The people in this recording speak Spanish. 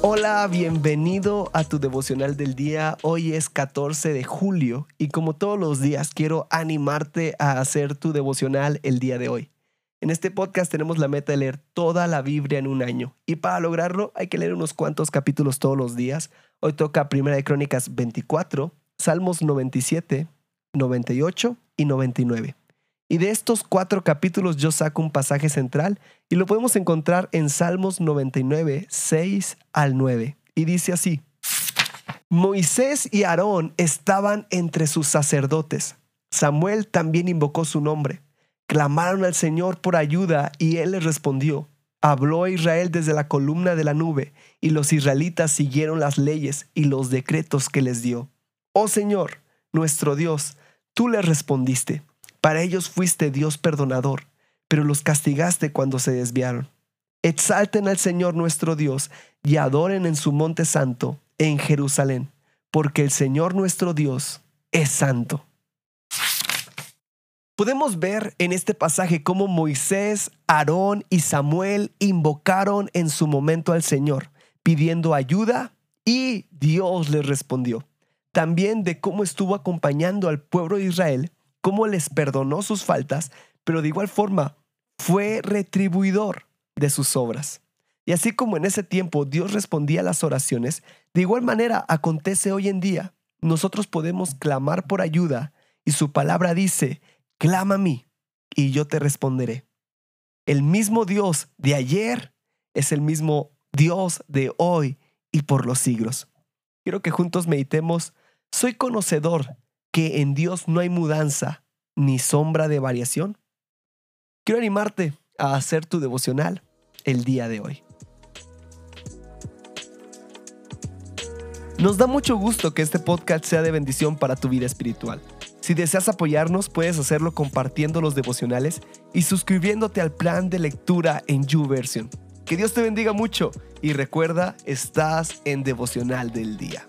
Hola, bienvenido a tu devocional del día. Hoy es 14 de julio y como todos los días quiero animarte a hacer tu devocional el día de hoy. En este podcast tenemos la meta de leer toda la Biblia en un año y para lograrlo hay que leer unos cuantos capítulos todos los días. Hoy toca Primera de Crónicas 24, Salmos 97, 98 y 99. Y de estos cuatro capítulos yo saco un pasaje central y lo podemos encontrar en Salmos 99, 6 al 9. Y dice así, Moisés y Aarón estaban entre sus sacerdotes. Samuel también invocó su nombre. Clamaron al Señor por ayuda y él les respondió. Habló a Israel desde la columna de la nube y los israelitas siguieron las leyes y los decretos que les dio. Oh Señor, nuestro Dios, tú les respondiste. Para ellos fuiste Dios perdonador, pero los castigaste cuando se desviaron. Exalten al Señor nuestro Dios y adoren en su monte santo, en Jerusalén, porque el Señor nuestro Dios es santo. Podemos ver en este pasaje cómo Moisés, Aarón y Samuel invocaron en su momento al Señor, pidiendo ayuda y Dios les respondió. También de cómo estuvo acompañando al pueblo de Israel cómo les perdonó sus faltas, pero de igual forma fue retribuidor de sus obras. Y así como en ese tiempo Dios respondía a las oraciones, de igual manera acontece hoy en día. Nosotros podemos clamar por ayuda y su palabra dice, clama a mí y yo te responderé. El mismo Dios de ayer es el mismo Dios de hoy y por los siglos. Quiero que juntos meditemos, soy conocedor que en Dios no hay mudanza ni sombra de variación? Quiero animarte a hacer tu devocional el día de hoy. Nos da mucho gusto que este podcast sea de bendición para tu vida espiritual. Si deseas apoyarnos, puedes hacerlo compartiendo los devocionales y suscribiéndote al plan de lectura en YouVersion. Que Dios te bendiga mucho y recuerda, estás en devocional del día.